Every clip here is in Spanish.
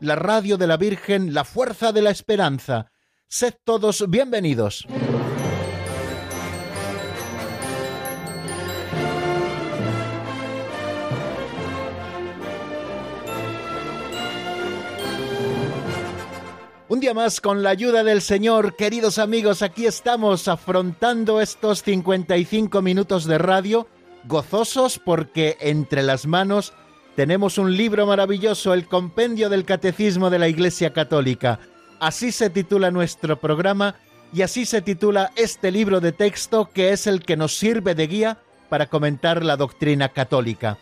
la radio de la Virgen, la fuerza de la esperanza. Sed todos bienvenidos. Un día más, con la ayuda del Señor, queridos amigos, aquí estamos afrontando estos 55 minutos de radio, gozosos porque entre las manos tenemos un libro maravilloso, el Compendio del Catecismo de la Iglesia Católica. Así se titula nuestro programa y así se titula este libro de texto que es el que nos sirve de guía para comentar la doctrina católica.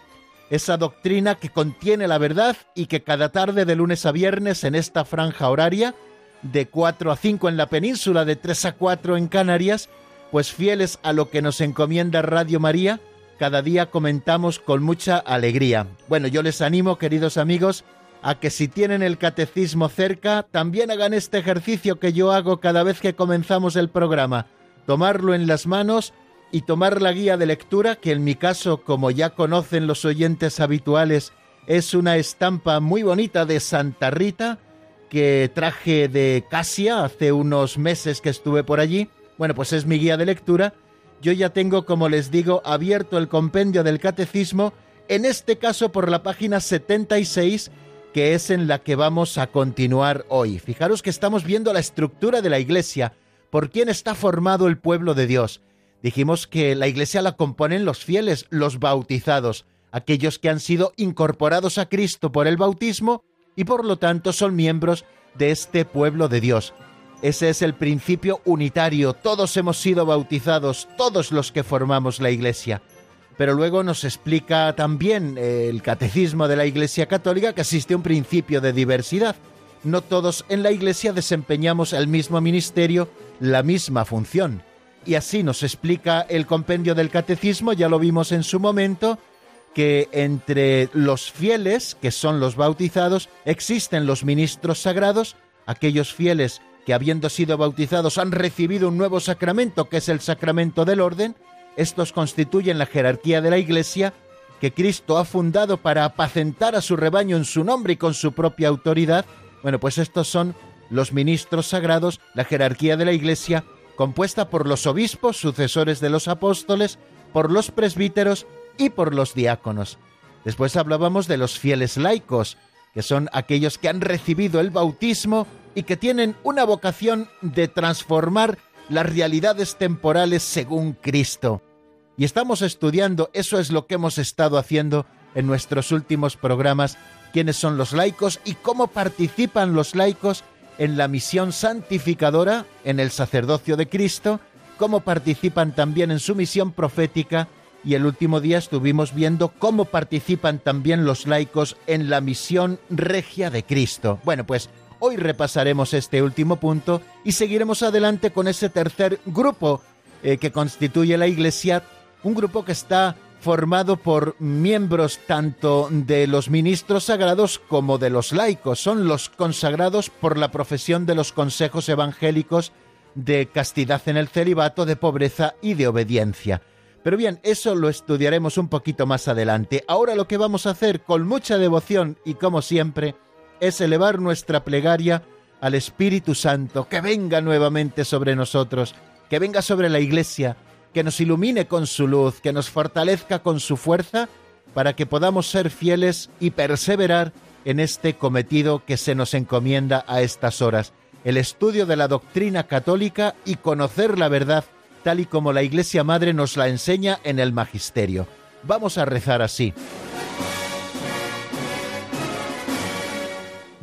Esa doctrina que contiene la verdad y que cada tarde de lunes a viernes en esta franja horaria, de 4 a 5 en la península, de 3 a 4 en Canarias, pues fieles a lo que nos encomienda Radio María, cada día comentamos con mucha alegría. Bueno, yo les animo, queridos amigos, a que si tienen el catecismo cerca, también hagan este ejercicio que yo hago cada vez que comenzamos el programa, tomarlo en las manos y tomar la guía de lectura, que en mi caso, como ya conocen los oyentes habituales, es una estampa muy bonita de Santa Rita, que traje de Casia hace unos meses que estuve por allí. Bueno, pues es mi guía de lectura. Yo ya tengo, como les digo, abierto el compendio del catecismo, en este caso por la página 76, que es en la que vamos a continuar hoy. Fijaros que estamos viendo la estructura de la iglesia, por quién está formado el pueblo de Dios. Dijimos que la iglesia la componen los fieles, los bautizados, aquellos que han sido incorporados a Cristo por el bautismo y por lo tanto son miembros de este pueblo de Dios. Ese es el principio unitario, todos hemos sido bautizados, todos los que formamos la iglesia. Pero luego nos explica también el catecismo de la Iglesia Católica que existe un principio de diversidad. No todos en la iglesia desempeñamos el mismo ministerio, la misma función y así nos explica el compendio del catecismo, ya lo vimos en su momento, que entre los fieles, que son los bautizados, existen los ministros sagrados, aquellos fieles que habiendo sido bautizados han recibido un nuevo sacramento, que es el sacramento del orden, estos constituyen la jerarquía de la Iglesia que Cristo ha fundado para apacentar a su rebaño en su nombre y con su propia autoridad. Bueno, pues estos son los ministros sagrados, la jerarquía de la Iglesia, compuesta por los obispos, sucesores de los apóstoles, por los presbíteros y por los diáconos. Después hablábamos de los fieles laicos, que son aquellos que han recibido el bautismo y que tienen una vocación de transformar las realidades temporales según Cristo. Y estamos estudiando, eso es lo que hemos estado haciendo en nuestros últimos programas, quiénes son los laicos y cómo participan los laicos en la misión santificadora, en el sacerdocio de Cristo, cómo participan también en su misión profética y el último día estuvimos viendo cómo participan también los laicos en la misión regia de Cristo. Bueno, pues hoy repasaremos este último punto y seguiremos adelante con ese tercer grupo eh, que constituye la Iglesia, un grupo que está formado por miembros tanto de los ministros sagrados como de los laicos. Son los consagrados por la profesión de los consejos evangélicos de castidad en el celibato, de pobreza y de obediencia. Pero bien, eso lo estudiaremos un poquito más adelante. Ahora lo que vamos a hacer con mucha devoción y como siempre es elevar nuestra plegaria al Espíritu Santo, que venga nuevamente sobre nosotros, que venga sobre la Iglesia, que nos ilumine con su luz, que nos fortalezca con su fuerza, para que podamos ser fieles y perseverar en este cometido que se nos encomienda a estas horas, el estudio de la doctrina católica y conocer la verdad tal y como la Iglesia Madre nos la enseña en el Magisterio. Vamos a rezar así.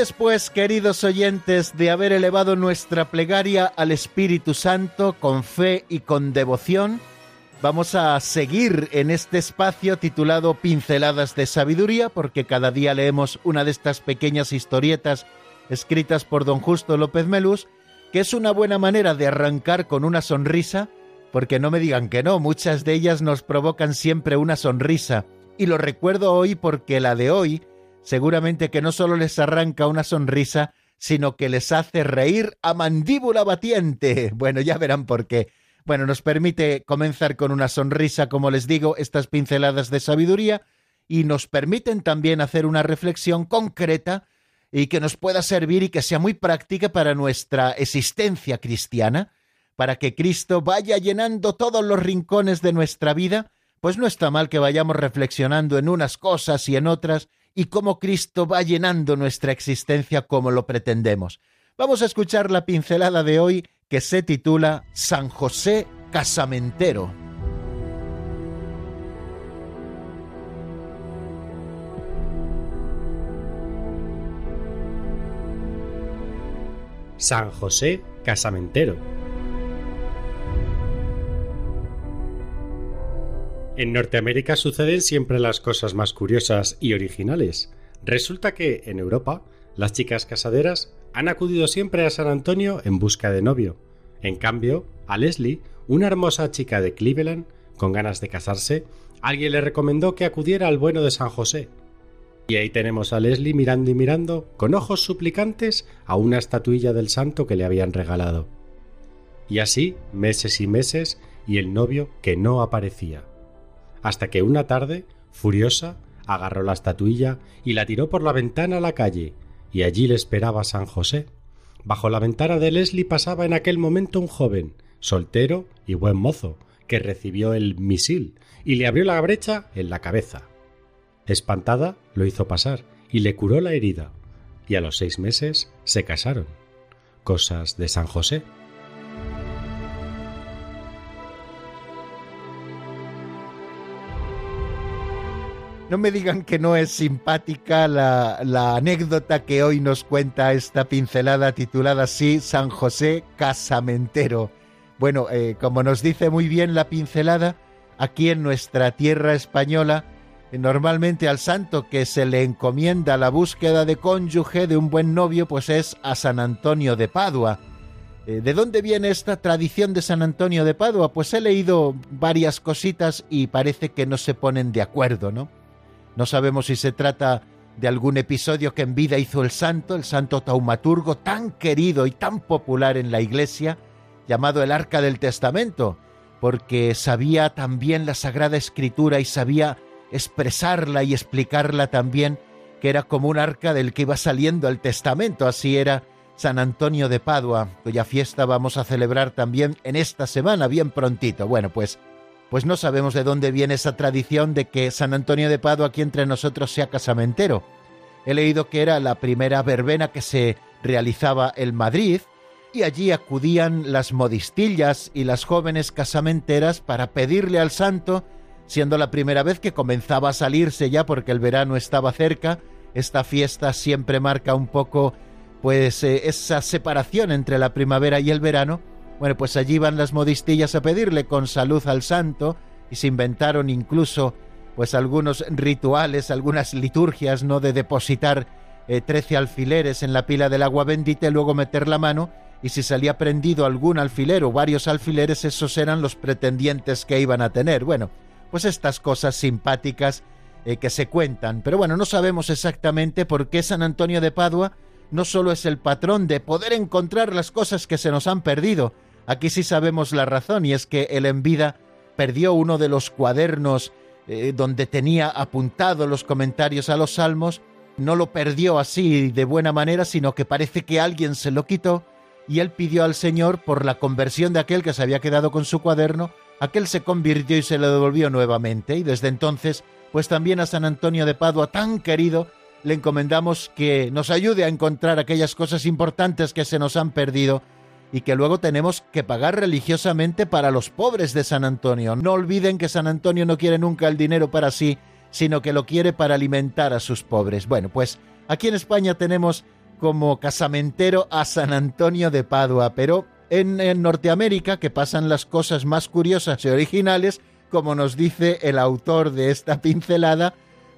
Después, queridos oyentes, de haber elevado nuestra plegaria al Espíritu Santo con fe y con devoción, vamos a seguir en este espacio titulado Pinceladas de Sabiduría, porque cada día leemos una de estas pequeñas historietas escritas por don Justo López Melús, que es una buena manera de arrancar con una sonrisa, porque no me digan que no, muchas de ellas nos provocan siempre una sonrisa. Y lo recuerdo hoy porque la de hoy seguramente que no solo les arranca una sonrisa, sino que les hace reír a mandíbula batiente. Bueno, ya verán por qué. Bueno, nos permite comenzar con una sonrisa, como les digo, estas pinceladas de sabiduría, y nos permiten también hacer una reflexión concreta y que nos pueda servir y que sea muy práctica para nuestra existencia cristiana, para que Cristo vaya llenando todos los rincones de nuestra vida, pues no está mal que vayamos reflexionando en unas cosas y en otras, y cómo Cristo va llenando nuestra existencia como lo pretendemos. Vamos a escuchar la pincelada de hoy que se titula San José Casamentero. San José Casamentero. En Norteamérica suceden siempre las cosas más curiosas y originales. Resulta que, en Europa, las chicas casaderas han acudido siempre a San Antonio en busca de novio. En cambio, a Leslie, una hermosa chica de Cleveland, con ganas de casarse, alguien le recomendó que acudiera al bueno de San José. Y ahí tenemos a Leslie mirando y mirando, con ojos suplicantes, a una estatuilla del santo que le habían regalado. Y así, meses y meses, y el novio que no aparecía hasta que una tarde, furiosa, agarró la estatuilla y la tiró por la ventana a la calle, y allí le esperaba San José. Bajo la ventana de Leslie pasaba en aquel momento un joven, soltero y buen mozo, que recibió el misil y le abrió la brecha en la cabeza. Espantada, lo hizo pasar y le curó la herida, y a los seis meses se casaron. Cosas de San José. No me digan que no es simpática la, anécdota que hoy nos cuenta esta pincelada titulada así San José Casamentero. Bueno, eh, como nos dice muy bien la pincelada, aquí en nuestra tierra española, normalmente al santo que se le encomienda la búsqueda de cónyuge de un buen novio, pues es a San Antonio de Padua. Eh, ¿De dónde viene esta tradición de San Antonio de Padua? Pues he leído varias cositas y parece que no se ponen de acuerdo, ¿no? No sabemos si se trata de algún episodio que en vida hizo el santo, el santo taumaturgo tan querido y tan popular en la iglesia, llamado el Arca del Testamento, porque sabía también la Sagrada Escritura y sabía expresarla y explicarla también, que era como un arca del que iba saliendo el Testamento, así era San Antonio de Padua, cuya fiesta vamos a celebrar también en esta semana, bien prontito. Bueno, pues pues no sabemos de dónde viene esa tradición de que San Antonio de Padua aquí entre nosotros sea casamentero. He leído que era la primera verbena que se realizaba en Madrid y allí acudían las modistillas y las jóvenes casamenteras para pedirle al santo, siendo la primera vez que comenzaba a salirse ya porque el verano estaba cerca, esta fiesta siempre marca un poco pues eh, esa separación entre la primavera y el verano, bueno, pues allí van las modistillas a pedirle con salud al santo y se inventaron incluso pues algunos rituales, algunas liturgias, ¿no? De depositar eh, trece alfileres en la pila del agua bendita y luego meter la mano y si salía prendido algún alfiler o varios alfileres, esos eran los pretendientes que iban a tener. Bueno, pues estas cosas simpáticas eh, que se cuentan. Pero bueno, no sabemos exactamente por qué San Antonio de Padua no solo es el patrón de poder encontrar las cosas que se nos han perdido, Aquí sí sabemos la razón y es que él en vida perdió uno de los cuadernos eh, donde tenía apuntado los comentarios a los salmos, no lo perdió así de buena manera, sino que parece que alguien se lo quitó y él pidió al Señor por la conversión de aquel que se había quedado con su cuaderno, aquel se convirtió y se lo devolvió nuevamente. Y desde entonces, pues también a San Antonio de Padua, tan querido, le encomendamos que nos ayude a encontrar aquellas cosas importantes que se nos han perdido y que luego tenemos que pagar religiosamente para los pobres de San Antonio. No olviden que San Antonio no quiere nunca el dinero para sí, sino que lo quiere para alimentar a sus pobres. Bueno, pues aquí en España tenemos como casamentero a San Antonio de Padua, pero en, en, Norteamérica, que pasan las cosas más curiosas y originales, como nos dice el autor de esta pincelada,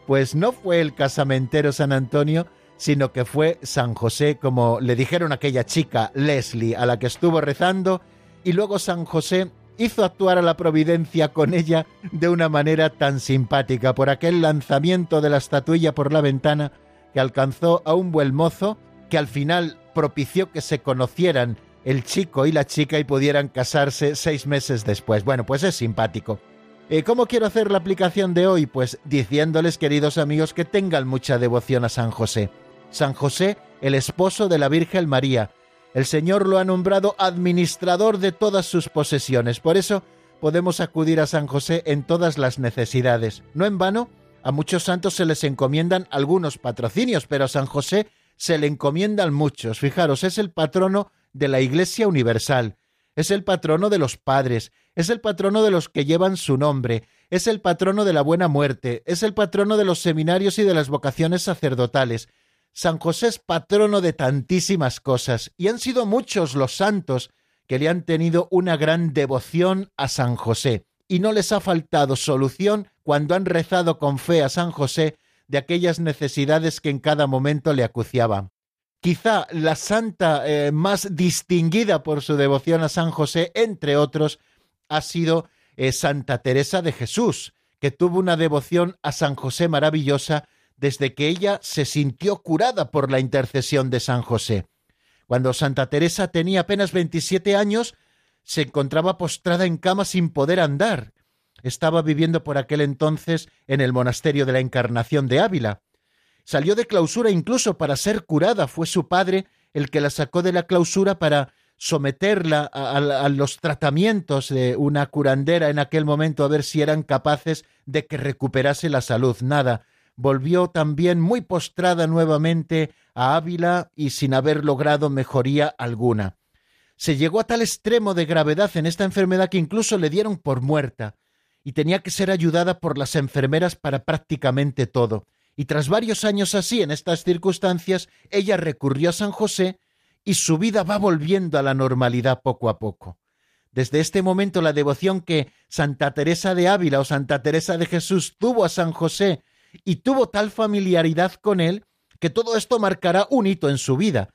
pues no fue el casamentero San Antonio, sino que fue San José, como le dijeron aquella chica, Leslie, a la que estuvo rezando, y luego San José hizo actuar a la providencia con ella de una manera tan simpática por aquel lanzamiento de la estatuilla por la ventana que alcanzó a un buen mozo que al final propició que se conocieran el chico y la chica y pudieran casarse seis meses después. Bueno, pues es simpático. Eh, ¿Cómo quiero hacer la aplicación de hoy? Pues diciéndoles, queridos amigos, que tengan mucha devoción a San José. San José, el esposo de la Virgen María. El Señor lo ha nombrado administrador de todas sus posesiones. Por eso podemos acudir a San José en todas las necesidades. No en vano, a muchos santos se les encomiendan algunos patrocinios, pero a San José se le encomiendan muchos. Fijaros, es el patrono de la Iglesia Universal, es el patrono de los padres, es el patrono de los que llevan su nombre, es el patrono de la buena muerte, es el patrono de los seminarios y de las vocaciones sacerdotales, San José es patrono de tantísimas cosas y han sido muchos los santos que le han tenido una gran devoción a San José y no les ha faltado solución cuando han rezado con fe a San José de aquellas necesidades que en cada momento le acuciaban. Quizá la santa eh, más distinguida por su devoción a San José, entre otros, ha sido eh, Santa Teresa de Jesús, que tuvo una devoción a San José maravillosa desde que ella se sintió curada por la intercesión de San José. Cuando Santa Teresa tenía apenas 27 años, se encontraba postrada en cama sin poder andar. Estaba viviendo por aquel entonces en el monasterio de la Encarnación de Ávila. Salió de clausura incluso para ser curada. Fue su padre el que la sacó de la clausura para someterla a, a, los tratamientos de una curandera en aquel momento a ver si eran capaces de que recuperase la salud. Nada, volvió también muy postrada nuevamente a Ávila y sin haber logrado mejoría alguna. Se llegó a tal extremo de gravedad en esta enfermedad que incluso le dieron por muerta, y tenía que ser ayudada por las enfermeras para prácticamente todo. Y tras varios años así, en estas circunstancias, ella recurrió a San José y su vida va volviendo a la normalidad poco a poco. Desde este momento la devoción que Santa Teresa de Ávila o Santa Teresa de Jesús tuvo a San José y tuvo tal familiaridad con él que todo esto marcará un hito en su vida.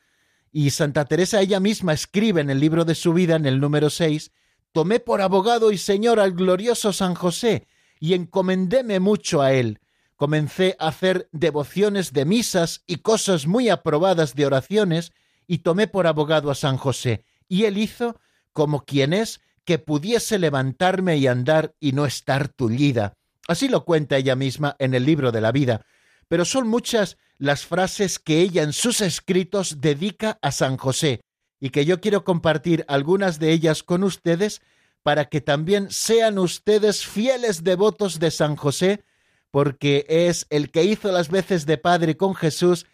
Y Santa Teresa ella misma escribe en el libro de su vida, en el número 6, Tomé por abogado y señor al glorioso San José, y encomendéme mucho a él. Comencé a hacer devociones de misas y cosas muy aprobadas de oraciones, y tomé por abogado a San José, y él hizo como quien es que pudiese levantarme y andar y no estar tullida. Así lo cuenta ella misma en el libro de la vida, pero son muchas las frases que ella en sus escritos dedica a San José, y que yo quiero compartir algunas de ellas con ustedes para que también sean ustedes fieles devotos de San José, porque es el que hizo las veces de Padre con Jesús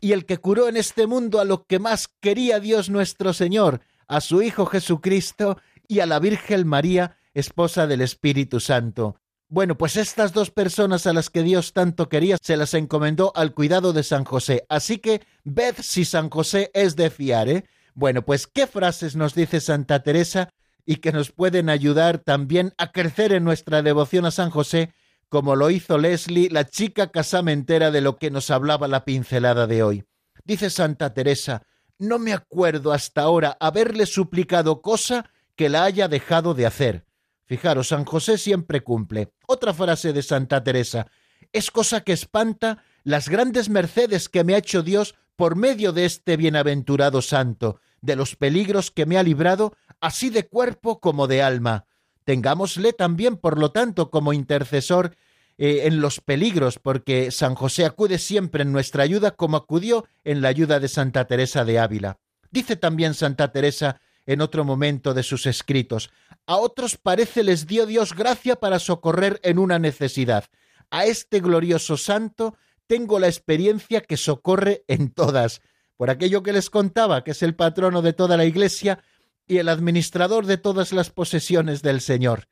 y el que curó en este mundo a lo que más quería Dios nuestro Señor, a su Hijo Jesucristo y a la Virgen María, esposa del Espíritu Santo. Bueno, pues estas dos personas a las que Dios tanto quería se las encomendó al cuidado de San José. Así que ved si San José es de fiar, ¿eh? Bueno, pues qué frases nos dice Santa Teresa y que nos pueden ayudar también a crecer en nuestra devoción a San José, como lo hizo Leslie, la chica casamentera de lo que nos hablaba la pincelada de hoy. Dice Santa Teresa, no me acuerdo hasta ahora haberle suplicado cosa que la haya dejado de hacer Fijaros, San José siempre cumple. Otra frase de Santa Teresa. Es cosa que espanta las grandes mercedes que me ha hecho Dios por medio de este bienaventurado santo, de los peligros que me ha librado, así de cuerpo como de alma. Tengámosle también, por lo tanto, como intercesor eh, en los peligros, porque San José acude siempre en nuestra ayuda como acudió en la ayuda de Santa Teresa de Ávila. Dice también Santa Teresa en otro momento de sus escritos, a otros parece les dio Dios gracia para socorrer en una necesidad. A este glorioso santo tengo la experiencia que socorre en todas. Por aquello que les contaba, que es el patrono de toda la Iglesia y el administrador de todas las posesiones del Señor.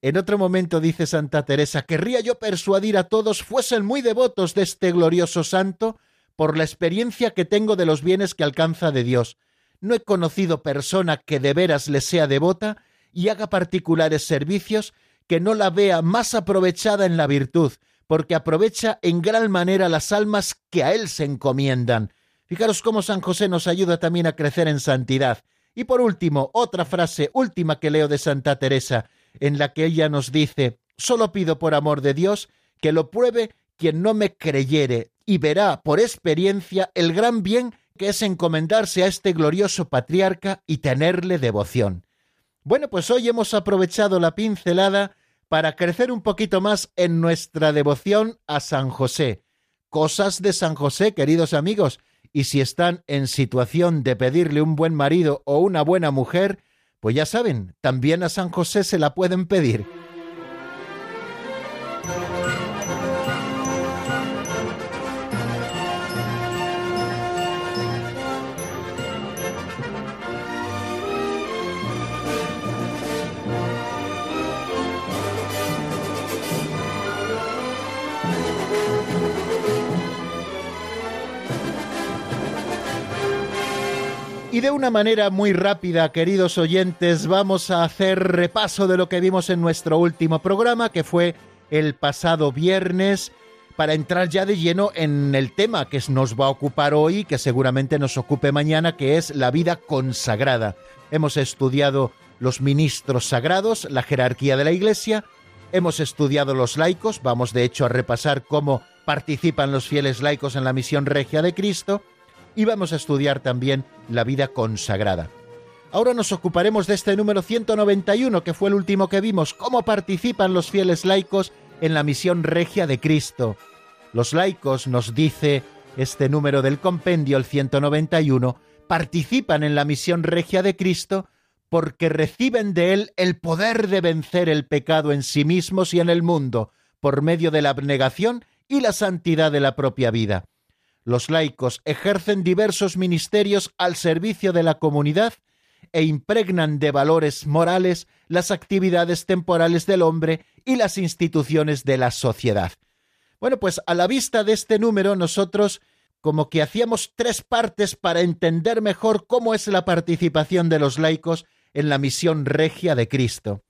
En otro momento dice Santa Teresa, querría yo persuadir a todos fuesen muy devotos de este glorioso santo por la experiencia que tengo de los bienes que alcanza de Dios. No he conocido persona que de veras le sea devota y haga particulares servicios que no la vea más aprovechada en la virtud, porque aprovecha en gran manera las almas que a él se encomiendan. Fijaros cómo San José nos ayuda también a crecer en santidad. Y por último, otra frase última que leo de Santa Teresa, en la que ella nos dice, solo pido por amor de Dios que lo pruebe quien no me creyere y verá por experiencia el gran bien que es encomendarse a este glorioso patriarca y tenerle devoción. Bueno, pues hoy hemos aprovechado la pincelada para crecer un poquito más en nuestra devoción a San José. Cosas de San José, queridos amigos, y si están en situación de pedirle un buen marido o una buena mujer, pues ya saben, también a San José se la pueden pedir. Y de una manera muy rápida, queridos oyentes, vamos a hacer repaso de lo que vimos en nuestro último programa, que fue el pasado viernes, para entrar ya de lleno en el tema que nos va a ocupar hoy, que seguramente nos ocupe mañana, que es la vida consagrada. Hemos estudiado los ministros sagrados, la jerarquía de la Iglesia, hemos estudiado los laicos, vamos de hecho a repasar cómo participan los fieles laicos en la misión regia de Cristo, y vamos a estudiar también la vida consagrada. Ahora nos ocuparemos de este número 191, que fue el último que vimos, cómo participan los fieles laicos en la misión regia de Cristo. Los laicos, nos dice este número del compendio, el 191, participan en la misión regia de Cristo porque reciben de Él el poder de vencer el pecado en sí mismos y en el mundo, por medio de la abnegación y la santidad de la propia vida. Los laicos ejercen diversos ministerios al servicio de la comunidad e impregnan de valores morales las actividades temporales del hombre y las instituciones de la sociedad. Bueno, pues a la vista de este número nosotros como que hacíamos tres partes para entender mejor cómo es la participación de los laicos en la misión regia de Cristo.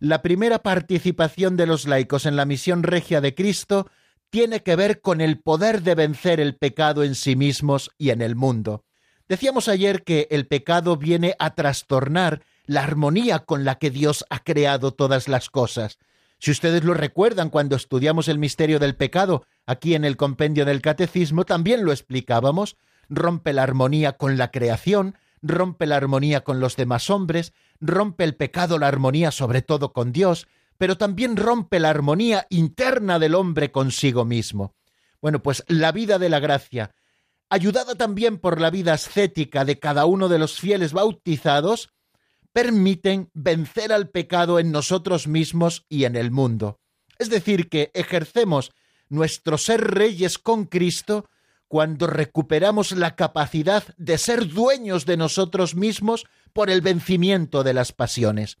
La primera participación de los laicos en la misión regia de Cristo tiene que ver con el poder de vencer el pecado en sí mismos y en el mundo. Decíamos ayer que el pecado viene a trastornar la armonía con la que Dios ha creado todas las cosas. Si ustedes lo recuerdan cuando estudiamos el misterio del pecado, aquí en el compendio del catecismo también lo explicábamos, rompe la armonía con la creación, rompe la armonía con los demás hombres, rompe el pecado la armonía sobre todo con Dios, pero también rompe la armonía interna del hombre consigo mismo. Bueno, pues la vida de la gracia, ayudada también por la vida ascética de cada uno de los fieles bautizados, permiten vencer al pecado en nosotros mismos y en el mundo. Es decir, que ejercemos nuestro ser reyes con Cristo cuando recuperamos la capacidad de ser dueños de nosotros mismos por el vencimiento de las pasiones.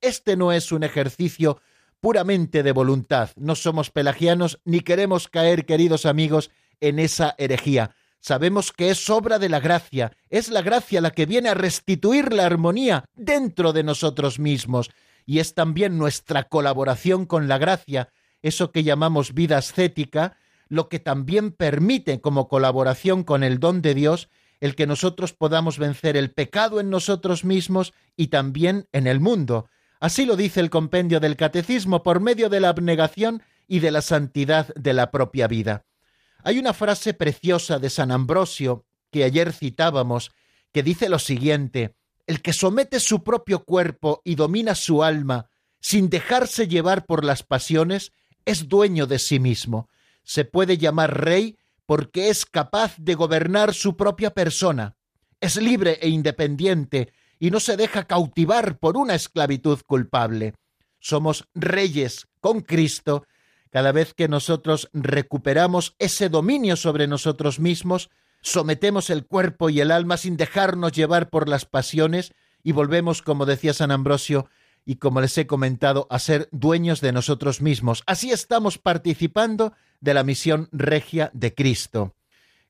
Este no es un ejercicio puramente de voluntad. No somos pelagianos ni queremos caer, queridos amigos, en esa herejía. Sabemos que es obra de la gracia, es la gracia la que viene a restituir la armonía dentro de nosotros mismos, y es también nuestra colaboración con la gracia, eso que llamamos vida ascética, lo que también permite como colaboración con el don de Dios el que nosotros podamos vencer el pecado en nosotros mismos y también en el mundo. Así lo dice el compendio del Catecismo por medio de la abnegación y de la santidad de la propia vida. Hay una frase preciosa de San Ambrosio que ayer citábamos, que dice lo siguiente, el que somete su propio cuerpo y domina su alma sin dejarse llevar por las pasiones, es dueño de sí mismo. Se puede llamar rey porque es capaz de gobernar su propia persona. Es libre e independiente y no se deja cautivar por una esclavitud culpable. Somos reyes con Cristo cada vez que nosotros recuperamos ese dominio sobre nosotros mismos, sometemos el cuerpo y el alma sin dejarnos llevar por las pasiones y volvemos, como decía San Ambrosio, y como les he comentado, a ser dueños de nosotros mismos. Así estamos participando de la misión regia de Cristo.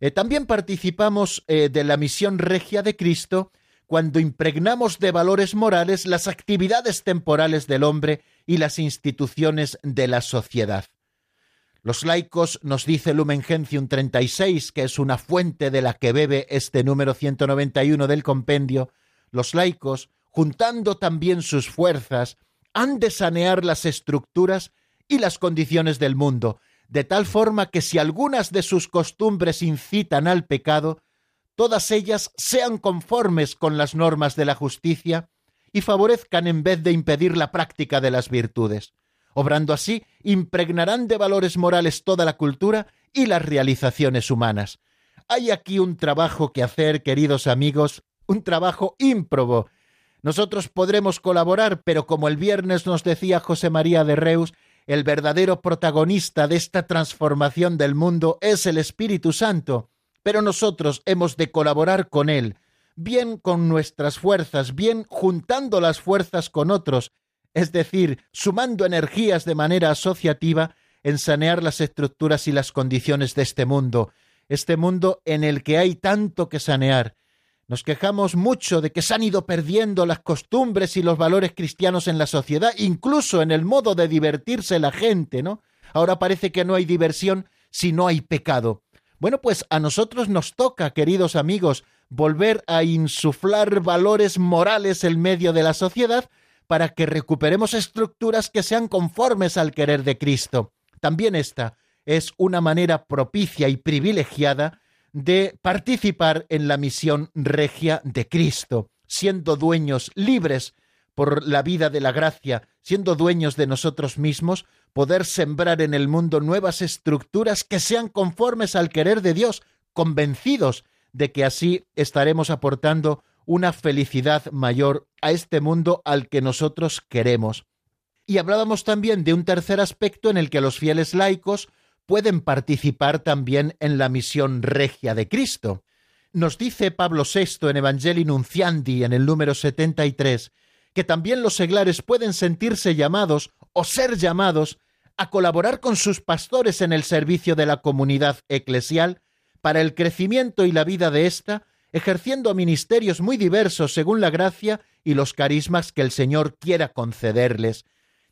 Eh, también participamos eh, de la misión regia de Cristo cuando impregnamos de valores morales las actividades temporales del hombre y las instituciones de la sociedad. Los laicos, nos dice Lumen Gentium 36, que es una fuente de la que bebe este número 191 del compendio, los laicos, juntando también sus fuerzas, han de sanear las estructuras y las condiciones del mundo, de tal forma que si algunas de sus costumbres incitan al pecado, todas ellas sean conformes con las normas de la justicia y favorezcan en vez de impedir la práctica de las virtudes. Obrando así, impregnarán de valores morales toda la cultura y las realizaciones humanas. Hay aquí un trabajo que hacer, queridos amigos, un trabajo ímprobo. Nosotros podremos colaborar, pero como el viernes nos decía José María de Reus, el verdadero protagonista de esta transformación del mundo es el Espíritu Santo, pero nosotros hemos de colaborar con Él, bien con nuestras fuerzas, bien juntando las fuerzas con otros, es decir, sumando energías de manera asociativa en sanear las estructuras y las condiciones de este mundo, este mundo en el que hay tanto que sanear. Nos quejamos mucho de que se han ido perdiendo las costumbres y los valores cristianos en la sociedad, incluso en el modo de divertirse la gente, ¿no? Ahora parece que no hay diversión si no hay pecado. Bueno, pues a nosotros nos toca, queridos amigos, volver a insuflar valores morales en medio de la sociedad para que recuperemos estructuras que sean conformes al querer de Cristo. También esta es una manera propicia y privilegiada de participar en la misión regia de Cristo, siendo dueños libres por la vida de la gracia, siendo dueños de nosotros mismos, poder sembrar en el mundo nuevas estructuras que sean conformes al querer de Dios, convencidos de que así estaremos aportando una felicidad mayor a este mundo al que nosotros queremos. Y hablábamos también de un tercer aspecto en el que los fieles laicos pueden participar también en la misión regia de Cristo. Nos dice Pablo VI en Evangelii Nunciandi en el número 73 que también los seglares pueden sentirse llamados o ser llamados a colaborar con sus pastores en el servicio de la comunidad eclesial para el crecimiento y la vida de ésta ejerciendo ministerios muy diversos según la gracia y los carismas que el Señor quiera concederles.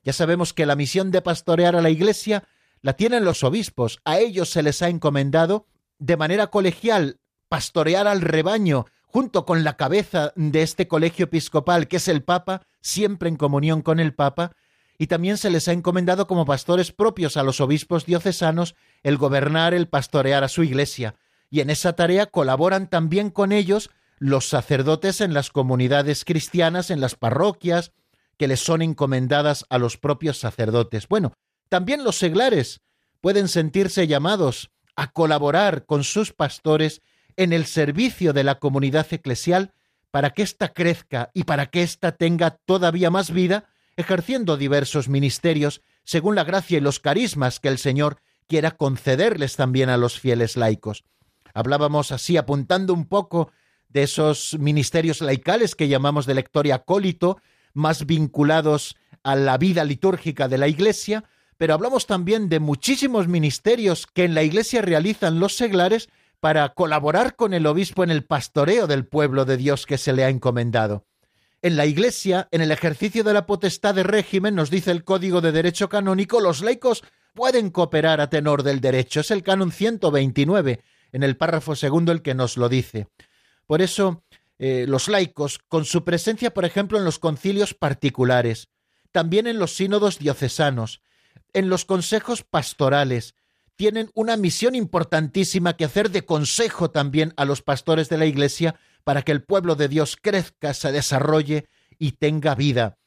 Ya sabemos que la misión de pastorear a la Iglesia la tienen los obispos, a ellos se les ha encomendado de manera colegial pastorear al rebaño junto con la cabeza de este colegio episcopal que es el Papa, siempre en comunión con el Papa, y también se les ha encomendado como pastores propios a los obispos diocesanos el gobernar, el pastorear a su Iglesia y en esa tarea colaboran también con ellos los sacerdotes en las comunidades cristianas, en las parroquias, que les son encomendadas a los propios sacerdotes. Bueno, también los seglares pueden sentirse llamados a colaborar con sus pastores en el servicio de la comunidad eclesial para que ésta crezca y para que ésta tenga todavía más vida, ejerciendo diversos ministerios según la gracia y los carismas que el Señor quiera concederles también a los fieles laicos. Hablábamos así, apuntando un poco de esos ministerios laicales que llamamos de lector y acólito, más vinculados a la vida litúrgica de la Iglesia, pero hablamos también de muchísimos ministerios que en la Iglesia realizan los seglares para colaborar con el obispo en el pastoreo del pueblo de Dios que se le ha encomendado. En la Iglesia, en el ejercicio de la potestad de régimen, nos dice el Código de Derecho Canónico, los laicos pueden cooperar a tenor del derecho. Es el canon 129 en el párrafo segundo el que nos lo dice. Por eso, eh, los laicos, con su presencia, por ejemplo, en los concilios particulares, también en los sínodos diocesanos, en los consejos pastorales, tienen una misión importantísima que hacer de consejo también a los pastores de la Iglesia para que el pueblo de Dios crezca, se desarrolle y tenga vida.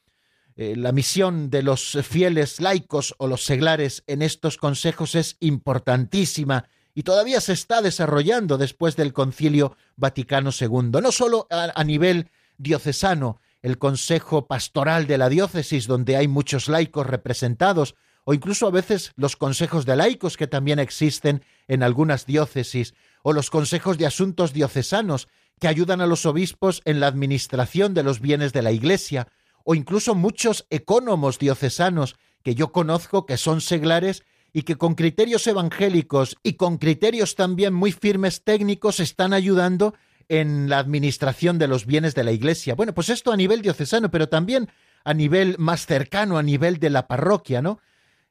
eh, la misión de los fieles laicos o los seglares en estos consejos es importantísima y todavía se está desarrollando después del Concilio Vaticano II, no solo a, nivel diocesano, el Consejo Pastoral de la Diócesis, donde hay muchos laicos representados, o incluso a veces los consejos de laicos que también existen en algunas diócesis, o los consejos de asuntos diocesanos que ayudan a los obispos en la administración de los bienes de la Iglesia, o incluso muchos ecónomos diocesanos que yo conozco que son seglares y que con criterios evangélicos y con criterios también muy firmes técnicos están ayudando en la administración de los bienes de la Iglesia. Bueno, pues esto a nivel diocesano, pero también a nivel más cercano, a nivel de la parroquia, ¿no?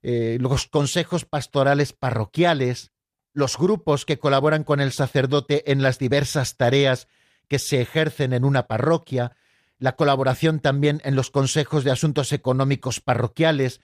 Eh, los consejos pastorales parroquiales, los grupos que colaboran con el sacerdote en las diversas tareas que se ejercen en una parroquia, la colaboración también en los consejos de asuntos económicos parroquiales,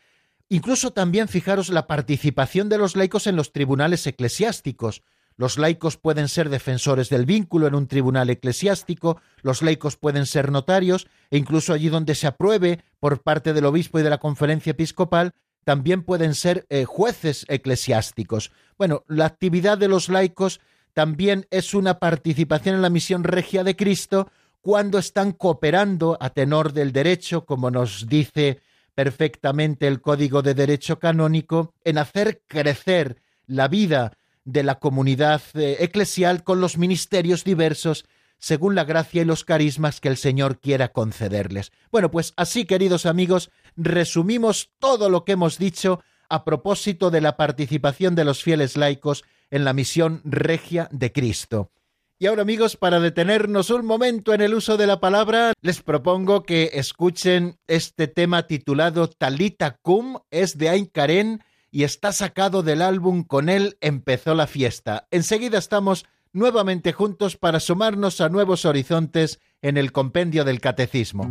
incluso también fijaros la participación de los laicos en los tribunales eclesiásticos. Los laicos pueden ser defensores del vínculo en un tribunal eclesiástico, los laicos pueden ser notarios, e incluso allí donde se apruebe por parte del obispo y de la conferencia episcopal, también pueden ser eh, jueces eclesiásticos. Bueno, la actividad de los laicos también es una participación en la misión regia de Cristo cuando están cooperando a tenor del derecho, como nos dice perfectamente el Código de Derecho Canónico, en hacer crecer la vida de la comunidad eh, eclesial con los ministerios diversos según la gracia y los carismas que el Señor quiera concederles. Bueno, pues así, queridos amigos, resumimos todo lo que hemos dicho a propósito de la participación de los fieles laicos en la misión regia de Cristo. Y ahora amigos, para detenernos un momento en el uso de la palabra, les propongo que escuchen este tema titulado Talita Cum, es de Ain Karen y está sacado del álbum Con él empezó la fiesta. Enseguida estamos nuevamente juntos para sumarnos a nuevos horizontes en el compendio del catecismo.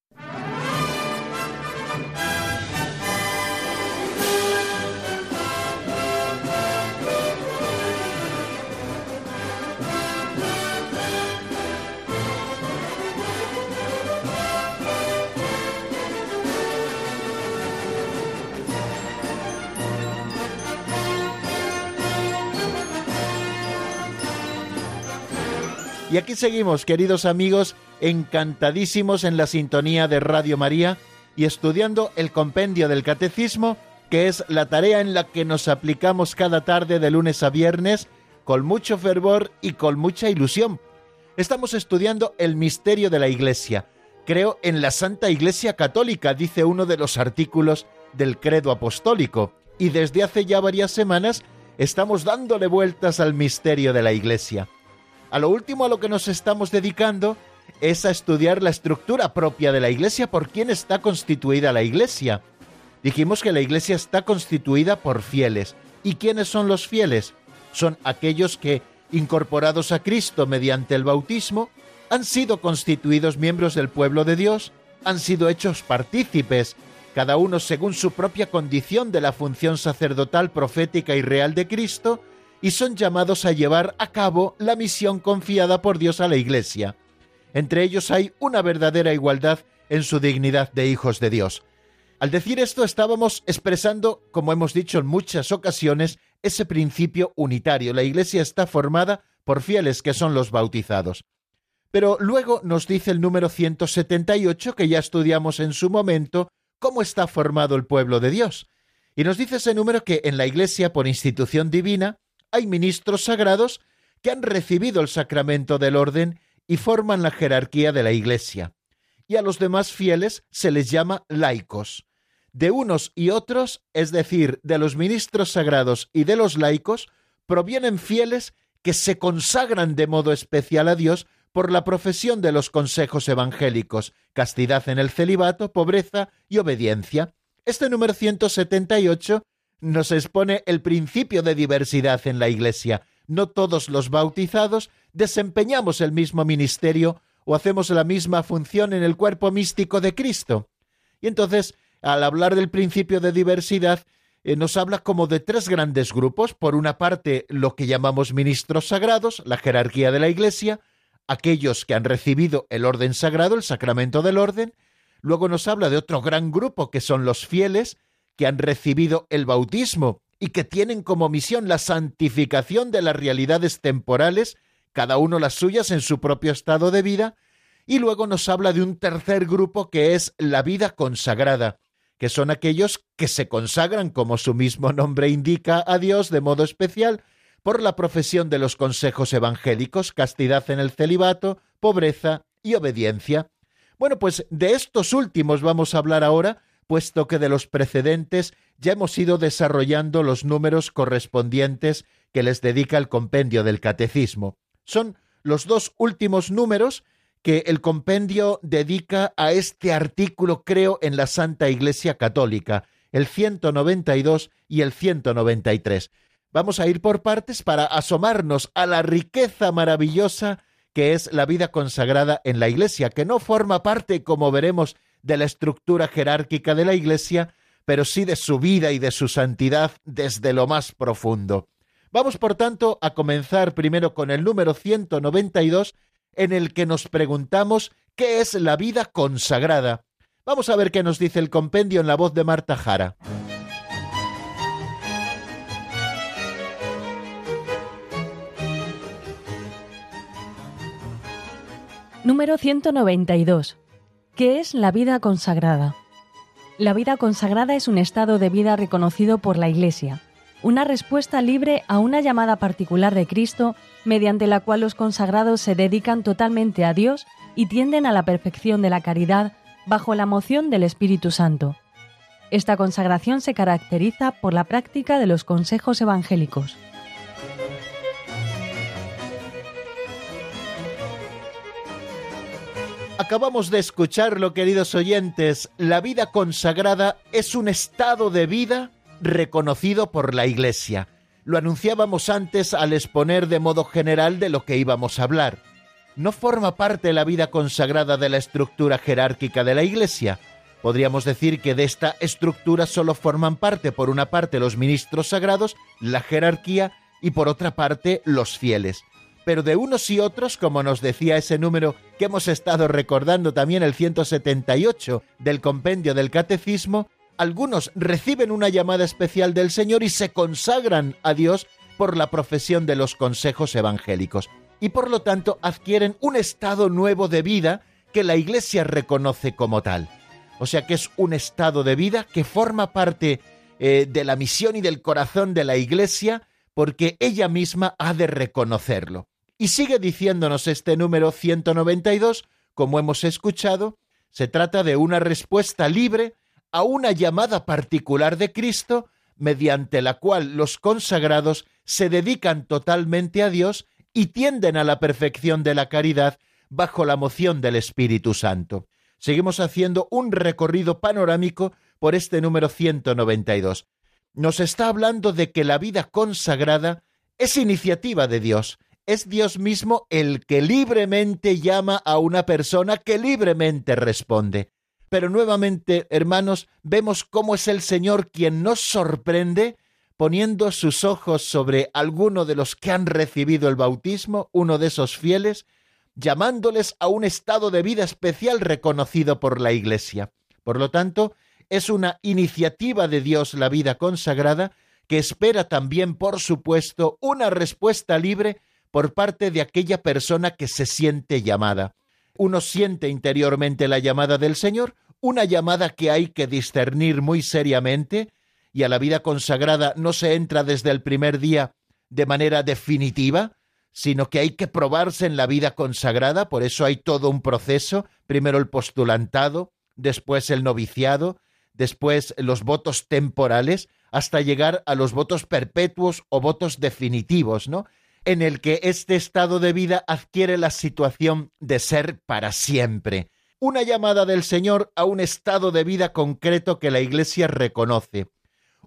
Y aquí seguimos, queridos amigos, encantadísimos en la sintonía de Radio María y estudiando el compendio del Catecismo, que es la tarea en la que nos aplicamos cada tarde de lunes a viernes con mucho fervor y con mucha ilusión. Estamos estudiando el misterio de la Iglesia. Creo en la Santa Iglesia Católica, dice uno de los artículos del credo apostólico, y desde hace ya varias semanas estamos dándole vueltas al misterio de la Iglesia. A lo último a lo que nos estamos dedicando es a estudiar la estructura propia de la Iglesia, por quién está constituida la Iglesia. Dijimos que la Iglesia está constituida por fieles. ¿Y quiénes son los fieles? Son aquellos que, incorporados a Cristo mediante el bautismo, han sido constituidos miembros del pueblo de Dios, han sido hechos partícipes, cada uno según su propia condición de la función sacerdotal, profética y real de Cristo, y son llamados a llevar a cabo la misión confiada por Dios a la Iglesia. Entre ellos hay una verdadera igualdad en su dignidad de hijos de Dios. Al decir esto estábamos expresando, como hemos dicho en muchas ocasiones, ese principio unitario. La Iglesia está formada por fieles que son los bautizados. Pero luego nos dice el número 178, que ya estudiamos en su momento, cómo está formado el pueblo de Dios. Y nos dice ese número que en la Iglesia, por institución divina, hay ministros sagrados que han recibido el sacramento del orden y forman la jerarquía de la Iglesia. Y a los demás fieles se les llama laicos. De unos y otros, es decir, de los ministros sagrados y de los laicos, provienen fieles que se consagran de modo especial a Dios por la profesión de los consejos evangélicos, castidad en el celibato, pobreza y obediencia. Este número 178 nos expone el principio de diversidad en la Iglesia. No todos los bautizados desempeñamos el mismo ministerio o hacemos la misma función en el cuerpo místico de Cristo. Y entonces, al hablar del principio de diversidad, eh, nos habla como de tres grandes grupos. Por una parte, lo que llamamos ministros sagrados, la jerarquía de la Iglesia, aquellos que han recibido el orden sagrado, el sacramento del orden. Luego nos habla de otro gran grupo que son los fieles, que han recibido el bautismo y que tienen como misión la santificación de las realidades temporales, cada uno las suyas en su propio estado de vida, y luego nos habla de un tercer grupo que es la vida consagrada, que son aquellos que se consagran, como su mismo nombre indica, a Dios de modo especial, por la profesión de los consejos evangélicos, castidad en el celibato, pobreza y obediencia. Bueno, pues de estos últimos vamos a hablar ahora, puesto que de los precedentes ya hemos ido desarrollando los números correspondientes que les dedica el compendio del catecismo. Son los dos últimos números que el compendio dedica a este artículo, creo, en la Santa Iglesia Católica, el 192 y el 193. Vamos a ir por partes para asomarnos a la riqueza maravillosa que es la vida consagrada en la Iglesia, que no forma parte, como veremos, de la estructura jerárquica de la Iglesia, pero sí de su vida y de su santidad desde lo más profundo. Vamos, por tanto, a comenzar primero con el número 192, en el que nos preguntamos qué es la vida consagrada. Vamos a ver qué nos dice el compendio en la voz de Marta Jara. Número 192. ¿Qué es la vida consagrada? La vida consagrada es un estado de vida reconocido por la Iglesia, una respuesta libre a una llamada particular de Cristo mediante la cual los consagrados se dedican totalmente a Dios y tienden a la perfección de la caridad bajo la moción del Espíritu Santo. Esta consagración se caracteriza por la práctica de los consejos evangélicos. Acabamos de escucharlo, queridos oyentes. La vida consagrada es un estado de vida reconocido por la Iglesia. Lo anunciábamos antes al exponer de modo general de lo que íbamos a hablar. No forma parte la vida consagrada de la estructura jerárquica de la Iglesia. Podríamos decir que de esta estructura solo forman parte, por una parte, los ministros sagrados, la jerarquía, y por otra parte, los fieles pero de unos y otros, como nos decía ese número que hemos estado recordando también el 178 del compendio del catecismo, algunos reciben una llamada especial del Señor y se consagran a Dios por la profesión de los consejos evangélicos. y por lo tanto adquieren un estado nuevo de vida que la Iglesia reconoce como tal. O sea que es un estado de vida que forma parte eh, de la misión y del corazón de la Iglesia porque ella misma ha de reconocerlo. Y sigue diciéndonos este número 192, como hemos escuchado, se trata de una respuesta libre a una llamada particular de Cristo, mediante la cual los consagrados se dedican totalmente a Dios y tienden a la perfección de la caridad bajo la moción del Espíritu Santo. Seguimos haciendo un recorrido panorámico por este número 192. Nos está hablando de que la vida consagrada es iniciativa de Dios, es Dios mismo el que libremente llama a una persona que libremente responde. Pero nuevamente, hermanos, vemos cómo es el Señor quien nos sorprende poniendo sus ojos sobre alguno de los que han recibido el bautismo, uno de esos fieles, llamándoles a un estado de vida especial reconocido por la Iglesia. Por lo tanto, es una iniciativa de Dios la vida consagrada que espera también, por supuesto, una respuesta libre por parte de aquella persona que se siente llamada. Uno siente interiormente la llamada del Señor, una llamada que hay que discernir muy seriamente, y a la vida consagrada no se entra desde el primer día de manera definitiva, sino que hay que probarse en la vida consagrada, por eso hay todo un proceso, primero el postulantado, después el noviciado, después los votos temporales, hasta llegar a los votos perpetuos o votos definitivos, ¿no? En el que este estado de vida adquiere la situación de ser para siempre. Una llamada del Señor a un estado de vida concreto que la Iglesia reconoce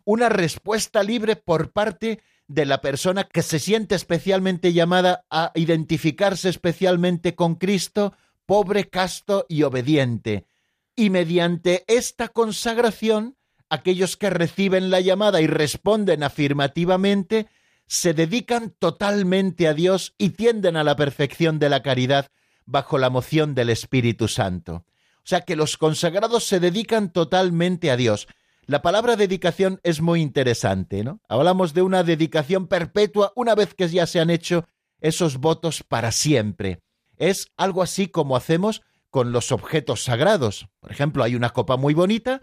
una respuesta libre por parte de la persona que se siente especialmente llamada a identificarse especialmente con Cristo, pobre, casto y obediente. Y mediante esta consagración, aquellos que reciben la llamada y responden afirmativamente, se dedican totalmente a Dios y tienden a la perfección de la caridad bajo la moción del Espíritu Santo. O sea que los consagrados se dedican totalmente a Dios. La palabra dedicación es muy interesante, ¿no? Hablamos de una dedicación perpetua una vez que ya se han hecho esos votos para siempre. Es algo así como hacemos con los objetos sagrados. Por ejemplo, hay una copa muy bonita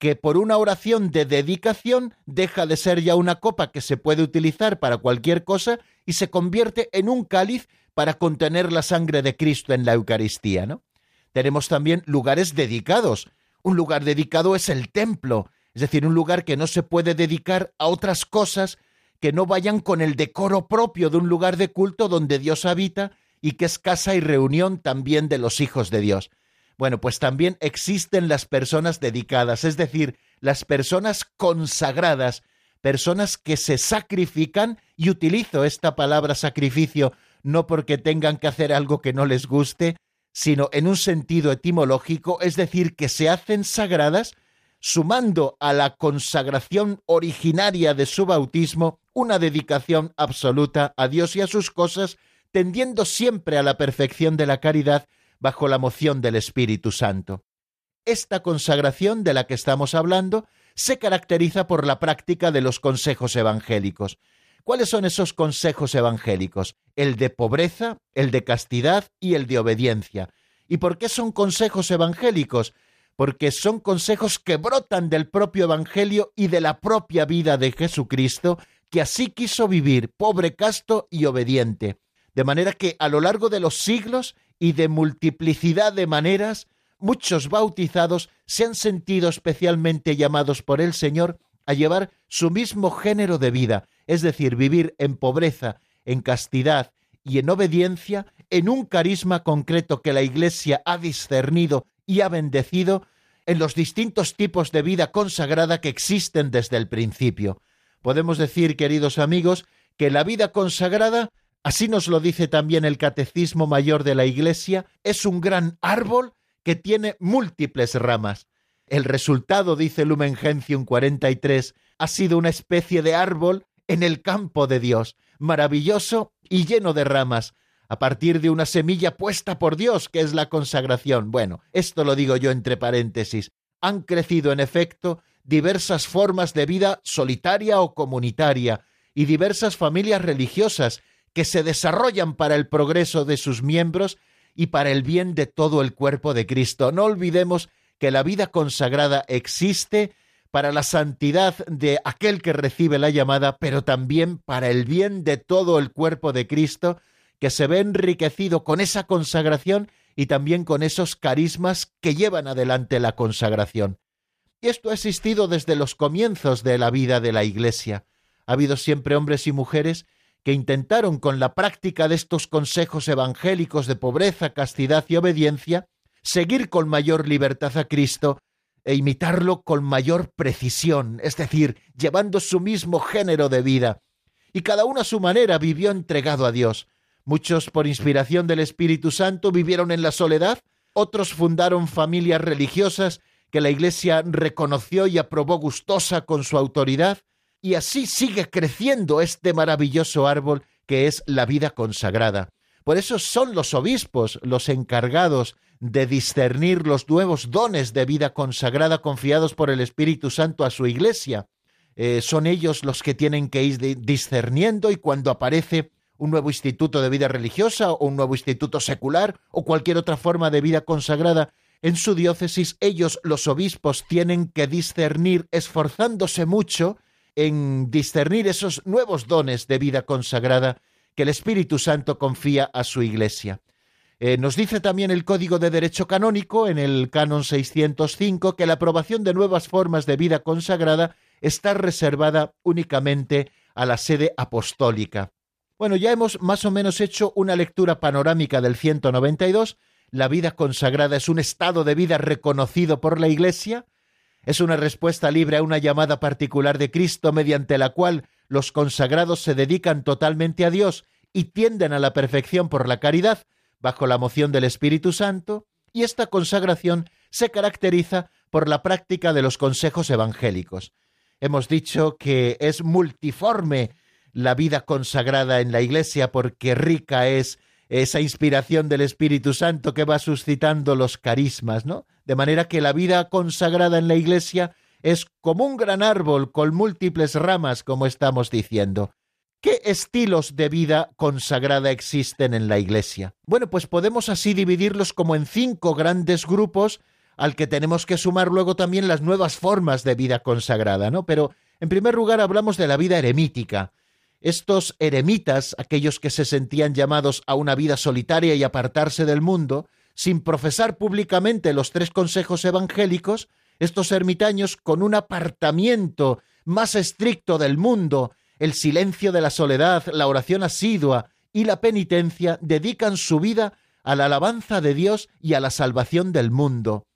que por una oración de dedicación deja de ser ya una copa que se puede utilizar para cualquier cosa y se convierte en un cáliz para contener la sangre de Cristo en la Eucaristía, ¿no? Tenemos también lugares dedicados. Un lugar dedicado es el templo, es decir, un lugar que no se puede dedicar a otras cosas que no vayan con el decoro propio de un lugar de culto donde Dios habita y que es casa y reunión también de los hijos de Dios. Bueno, pues también existen las personas dedicadas, es decir, las personas consagradas, personas que se sacrifican, y utilizo esta palabra sacrificio no porque tengan que hacer algo que no les guste, sino en un sentido etimológico, es decir, que se hacen sagradas sumando a la consagración originaria de su bautismo una dedicación absoluta a Dios y a sus cosas, tendiendo siempre a la perfección de la caridad bajo la moción del Espíritu Santo. Esta consagración de la que estamos hablando se caracteriza por la práctica de los consejos evangélicos. ¿Cuáles son esos consejos evangélicos? El de pobreza, el de castidad y el de obediencia. ¿Y por qué son consejos evangélicos? porque son consejos que brotan del propio Evangelio y de la propia vida de Jesucristo, que así quiso vivir, pobre, casto y obediente. De manera que a lo largo de los siglos y de multiplicidad de maneras, muchos bautizados se han sentido especialmente llamados por el Señor a llevar su mismo género de vida, es decir, vivir en pobreza, en castidad y en obediencia, en un carisma concreto que la Iglesia ha discernido y ha bendecido en los distintos tipos de vida consagrada que existen desde el principio. Podemos decir, queridos amigos, que la vida consagrada, así nos lo dice también el Catecismo Mayor de la Iglesia, es un gran árbol que tiene múltiples ramas. El resultado, dice Lumen Gentium 43, ha sido una especie de árbol en el campo de Dios, maravilloso y lleno de ramas, a partir de una semilla puesta por Dios, que es la consagración. Bueno, esto lo digo yo entre paréntesis. Han crecido, en efecto, diversas formas de vida solitaria o comunitaria y diversas familias religiosas que se desarrollan para el progreso de sus miembros y para el bien de todo el cuerpo de Cristo. No olvidemos que la vida consagrada existe para la santidad de aquel que recibe la llamada, pero también para el bien de todo el cuerpo de Cristo, que se ve enriquecido con esa consagración y también con esos carismas que llevan adelante la consagración. Y esto ha existido desde los comienzos de la vida de la Iglesia. Ha habido siempre hombres y mujeres que intentaron con la práctica de estos consejos evangélicos de pobreza, castidad y obediencia, seguir con mayor libertad a Cristo e imitarlo con mayor precisión, es decir, llevando su mismo género de vida. Y cada uno a su manera vivió entregado a Dios. Muchos, por inspiración del Espíritu Santo, vivieron en la soledad, otros fundaron familias religiosas que la Iglesia reconoció y aprobó gustosa con su autoridad, y así sigue creciendo este maravilloso árbol que es la vida consagrada. Por eso son los obispos los encargados de discernir los nuevos dones de vida consagrada confiados por el Espíritu Santo a su Iglesia. Eh, son ellos los que tienen que ir discerniendo y cuando aparece un nuevo instituto de vida religiosa o un nuevo instituto secular o cualquier otra forma de vida consagrada en su diócesis, ellos, los obispos, tienen que discernir, esforzándose mucho en discernir esos nuevos dones de vida consagrada que el Espíritu Santo confía a su Iglesia. Eh, nos dice también el Código de Derecho Canónico, en el Canon 605, que la aprobación de nuevas formas de vida consagrada está reservada únicamente a la sede apostólica. Bueno, ya hemos más o menos hecho una lectura panorámica del 192. La vida consagrada es un estado de vida reconocido por la Iglesia, es una respuesta libre a una llamada particular de Cristo mediante la cual los consagrados se dedican totalmente a Dios y tienden a la perfección por la caridad bajo la moción del Espíritu Santo, y esta consagración se caracteriza por la práctica de los consejos evangélicos. Hemos dicho que es multiforme la vida consagrada en la Iglesia porque rica es esa inspiración del Espíritu Santo que va suscitando los carismas, ¿no? De manera que la vida consagrada en la Iglesia es como un gran árbol con múltiples ramas, como estamos diciendo. ¿Qué estilos de vida consagrada existen en la Iglesia? Bueno, pues podemos así dividirlos como en cinco grandes grupos, al que tenemos que sumar luego también las nuevas formas de vida consagrada, ¿no? Pero en primer lugar hablamos de la vida eremítica, estos eremitas, aquellos que se sentían llamados a una vida solitaria y apartarse del mundo, sin profesar públicamente los tres consejos evangélicos, estos ermitaños, con un apartamiento más estricto del mundo, el silencio de la soledad, la oración asidua y la penitencia, dedican su vida a la alabanza de Dios y a la salvación del mundo.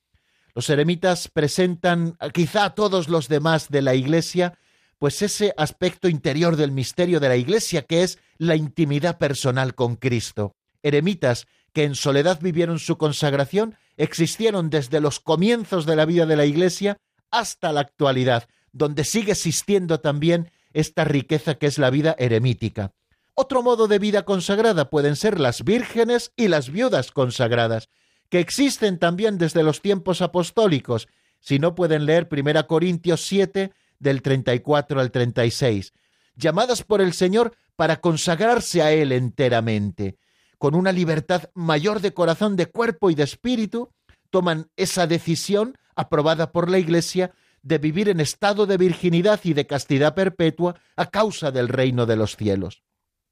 Los eremitas presentan quizá a todos los demás de la Iglesia pues ese aspecto interior del misterio de la Iglesia que es la intimidad personal con Cristo. Eremitas que en soledad vivieron su consagración existieron desde los comienzos de la vida de la Iglesia hasta la actualidad, donde sigue existiendo también esta riqueza que es la vida eremítica. Otro modo de vida consagrada pueden ser las vírgenes y las viudas consagradas, que existen también desde los tiempos apostólicos. Si no pueden leer 1 Corintios 7, del 34 al 36, llamadas por el Señor para consagrarse a Él enteramente. Con una libertad mayor de corazón, de cuerpo y de espíritu, toman esa decisión, aprobada por la Iglesia, de vivir en estado de virginidad y de castidad perpetua a causa del reino de los cielos.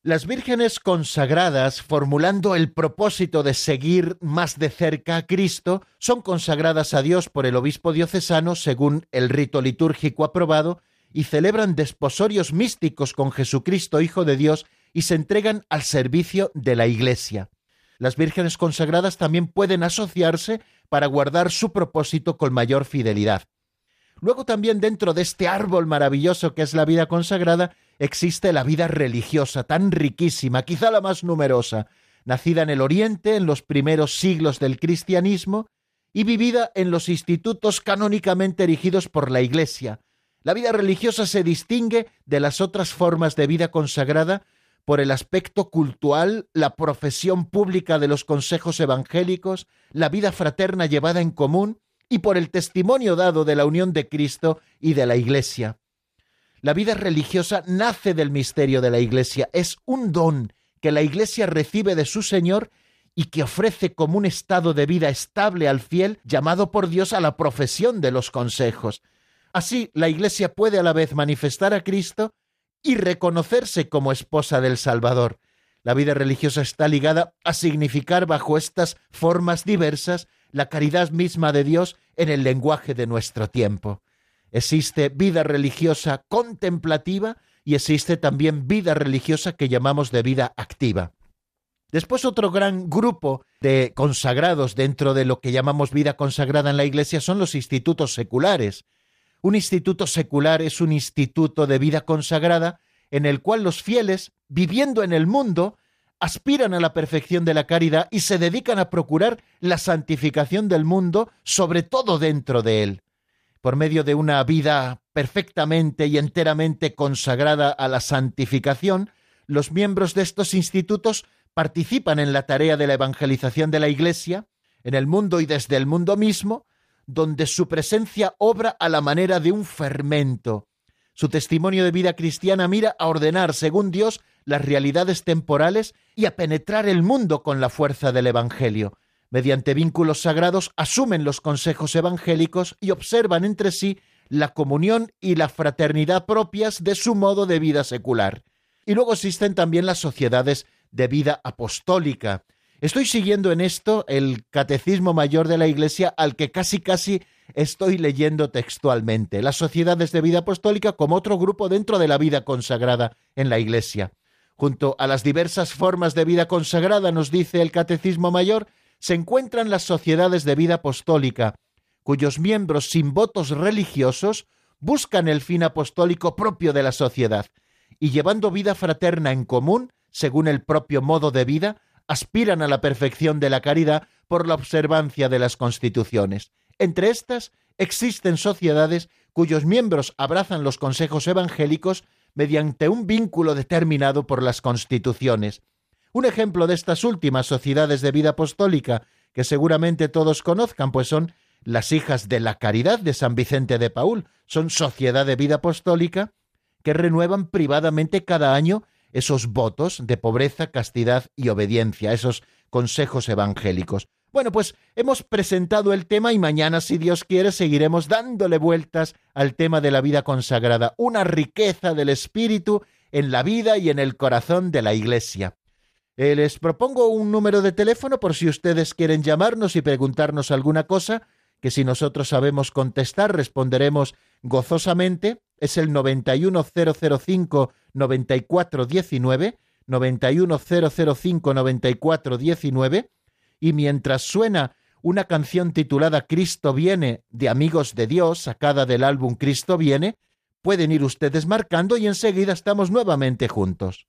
Las vírgenes consagradas, formulando el propósito de seguir más de cerca a Cristo, son consagradas a Dios por el obispo diocesano según el rito litúrgico aprobado y celebran desposorios místicos con Jesucristo, Hijo de Dios, y se entregan al servicio de la Iglesia. Las vírgenes consagradas también pueden asociarse para guardar su propósito con mayor fidelidad. Luego también dentro de este árbol maravilloso que es la vida consagrada existe la vida religiosa tan riquísima, quizá la más numerosa, nacida en el Oriente en los primeros siglos del cristianismo y vivida en los institutos canónicamente erigidos por la Iglesia. La vida religiosa se distingue de las otras formas de vida consagrada por el aspecto cultural, la profesión pública de los consejos evangélicos, la vida fraterna llevada en común y por el testimonio dado de la unión de Cristo y de la Iglesia. La vida religiosa nace del misterio de la Iglesia, es un don que la Iglesia recibe de su Señor y que ofrece como un estado de vida estable al fiel llamado por Dios a la profesión de los consejos. Así, la Iglesia puede a la vez manifestar a Cristo y reconocerse como esposa del Salvador. La vida religiosa está ligada a significar bajo estas formas diversas la caridad misma de Dios en el lenguaje de nuestro tiempo. Existe vida religiosa contemplativa y existe también vida religiosa que llamamos de vida activa. Después otro gran grupo de consagrados dentro de lo que llamamos vida consagrada en la Iglesia son los institutos seculares. Un instituto secular es un instituto de vida consagrada en el cual los fieles, viviendo en el mundo, aspiran a la perfección de la caridad y se dedican a procurar la santificación del mundo, sobre todo dentro de él. Por medio de una vida perfectamente y enteramente consagrada a la santificación, los miembros de estos institutos participan en la tarea de la evangelización de la Iglesia, en el mundo y desde el mundo mismo, donde su presencia obra a la manera de un fermento. Su testimonio de vida cristiana mira a ordenar, según Dios, las realidades temporales y a penetrar el mundo con la fuerza del Evangelio. Mediante vínculos sagrados asumen los consejos evangélicos y observan entre sí la comunión y la fraternidad propias de su modo de vida secular. Y luego existen también las sociedades de vida apostólica. Estoy siguiendo en esto el Catecismo Mayor de la Iglesia al que casi casi estoy leyendo textualmente. Las sociedades de vida apostólica como otro grupo dentro de la vida consagrada en la Iglesia. Junto a las diversas formas de vida consagrada, nos dice el Catecismo Mayor, se encuentran las sociedades de vida apostólica, cuyos miembros sin votos religiosos buscan el fin apostólico propio de la sociedad y llevando vida fraterna en común, según el propio modo de vida, aspiran a la perfección de la caridad por la observancia de las constituciones. Entre estas existen sociedades cuyos miembros abrazan los consejos evangélicos mediante un vínculo determinado por las constituciones. Un ejemplo de estas últimas sociedades de vida apostólica, que seguramente todos conozcan, pues son las hijas de la caridad de San Vicente de Paul, son sociedad de vida apostólica que renuevan privadamente cada año esos votos de pobreza, castidad y obediencia, esos consejos evangélicos. Bueno, pues hemos presentado el tema y mañana, si Dios quiere, seguiremos dándole vueltas al tema de la vida consagrada, una riqueza del Espíritu en la vida y en el corazón de la Iglesia. Eh, les propongo un número de teléfono por si ustedes quieren llamarnos y preguntarnos alguna cosa, que si nosotros sabemos contestar responderemos gozosamente. Es el 91005-9419, 91005-9419 y mientras suena una canción titulada Cristo viene de Amigos de Dios, sacada del álbum Cristo viene, pueden ir ustedes marcando y enseguida estamos nuevamente juntos.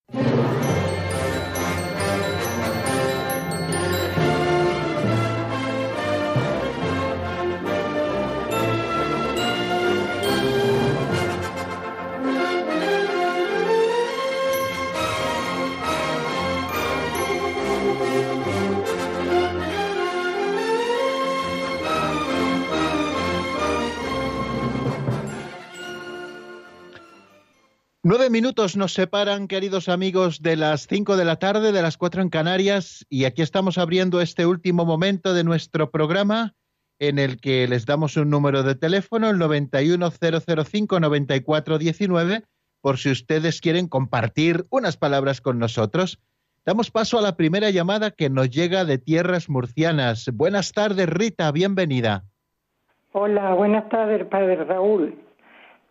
Nueve minutos nos separan, queridos amigos, de las cinco de la tarde, de las cuatro en Canarias, y aquí estamos abriendo este último momento de nuestro programa en el que les damos un número de teléfono, el 91005-9419, por si ustedes quieren compartir unas palabras con nosotros. Damos paso a la primera llamada que nos llega de tierras murcianas. Buenas tardes, Rita, bienvenida. Hola, buenas tardes, padre Raúl.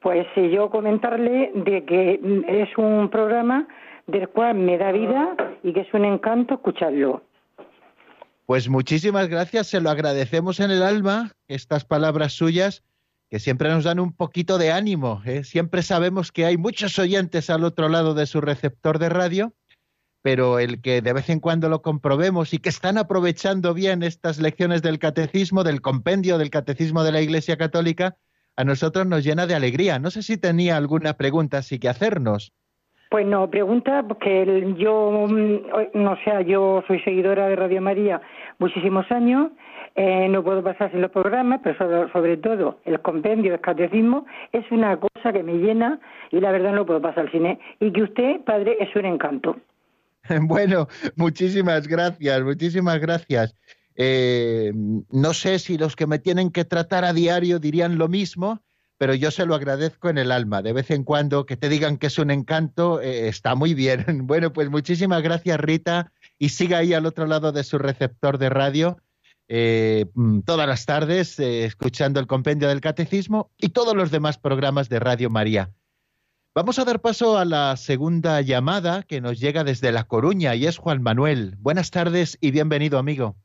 Pues yo comentarle de que es un programa del cual me da vida y que es un encanto escucharlo. Pues muchísimas gracias, se lo agradecemos en el alma, estas palabras suyas que siempre nos dan un poquito de ánimo. ¿eh? Siempre sabemos que hay muchos oyentes al otro lado de su receptor de radio, pero el que de vez en cuando lo comprobemos y que están aprovechando bien estas lecciones del catecismo, del compendio del catecismo de la Iglesia Católica, a nosotros nos llena de alegría. No sé si tenía alguna pregunta así que hacernos. Pues no, pregunta porque yo, mm, no sé, yo soy seguidora de Radio María muchísimos años, eh, no puedo pasar sin los programas, pero sobre, todo el compendio del catecismo es una cosa que me llena y la verdad no puedo pasar sin él. Y que usted, padre, es un encanto. Bueno, muchísimas gracias, muchísimas gracias. Eh, no sé si los que me tienen que tratar a diario dirían lo mismo, pero yo se lo agradezco en el alma. De vez en cuando que te digan que es un encanto, eh, está muy bien. Bueno, pues muchísimas gracias Rita y siga ahí al otro lado de su receptor de radio. Eh, mm, todas las tardes escuchando el compendio del catecismo y todos los demás programas de Radio María. Vamos a dar paso a la segunda llamada que nos llega desde La Coruña y es Juan Manuel. Buenas tardes y bienvenido, amigo.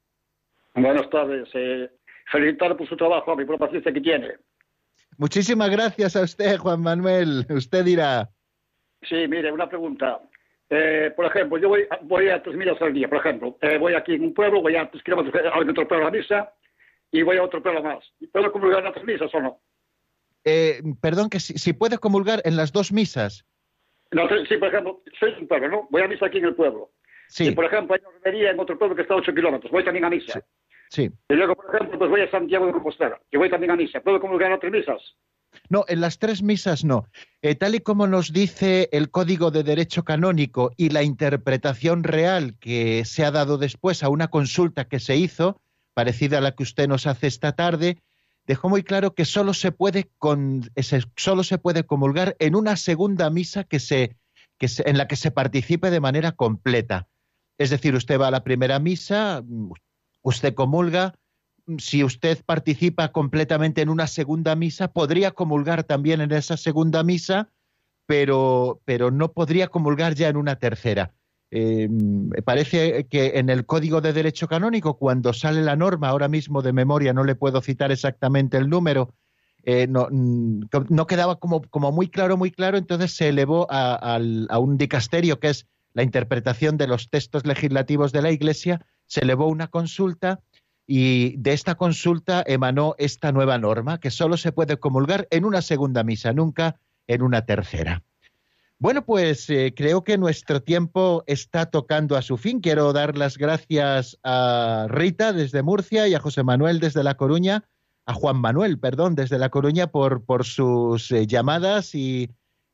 Buenas tardes. Eh, felicitar por su trabajo, a mi por la paciencia que tiene. Muchísimas gracias a usted, Juan Manuel. Usted dirá. Sí, mire, una pregunta. Eh, por ejemplo, yo voy, voy a tres millas al día, por ejemplo. Eh, voy aquí en un pueblo, voy a tres kilómetros a otro pueblo a la misa y voy a otro pueblo más. ¿Puedo comulgar en las tres misas o no? Eh, perdón, que si, si puede comulgar en las dos misas. No, sí, por ejemplo, soy un pueblo, ¿no? Voy a misa aquí en el pueblo. Sí. Y, por ejemplo, hay una romería en otro pueblo que está a ocho kilómetros. Voy también a misa. Sí. Y luego, por ejemplo, pues voy a Santiago de Compostela, que voy también a misa. ¿Puedo comulgar otras misas? No, en las tres misas no. Eh, tal y como nos dice el Código de Derecho Canónico y la interpretación real que se ha dado después a una consulta que se hizo, parecida a la que usted nos hace esta tarde, dejó muy claro que solo se puede, con, solo se puede comulgar en una segunda misa que se, que en la que se participe de manera completa. Es decir, usted va a la primera misa, usted comulga, si usted participa completamente en una segunda misa, podría comulgar también en esa segunda misa, pero, pero no podría comulgar ya en una tercera. Eh, parece que en el Código de Derecho Canónico, cuando sale la norma, ahora mismo de memoria no le puedo citar exactamente el número, eh, no, no, quedaba como, como, muy claro, muy claro, entonces se elevó a, a un dicasterio que es la interpretación de los textos legislativos de la Iglesia, se elevó una consulta y de esta consulta emanó esta nueva norma, que solo se puede comulgar en una segunda misa, nunca en una tercera. Bueno, pues eh, creo que nuestro tiempo está tocando a su fin. Quiero dar las gracias a Rita desde Murcia y a José Manuel desde La Coruña, a Juan Manuel, perdón, desde La Coruña por, sus eh, llamadas y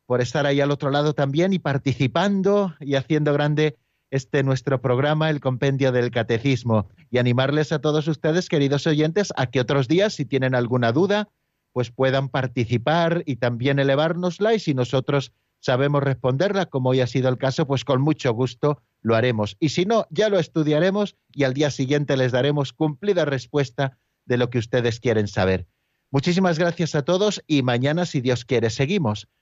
por estar ahí al otro lado también y participando y haciendo grande este nuestro programa, el Compendio del Catecismo, y animarles a todos ustedes, queridos oyentes, a que otros días, si tienen alguna duda, pues puedan participar y también elevárnosla, y si nosotros sabemos responderla, como hoy ha sido el caso, pues con mucho gusto lo haremos. Y si no, ya lo estudiaremos y al día siguiente les daremos cumplida respuesta de lo que ustedes quieren saber. Muchísimas gracias a todos y mañana, si Dios quiere, seguimos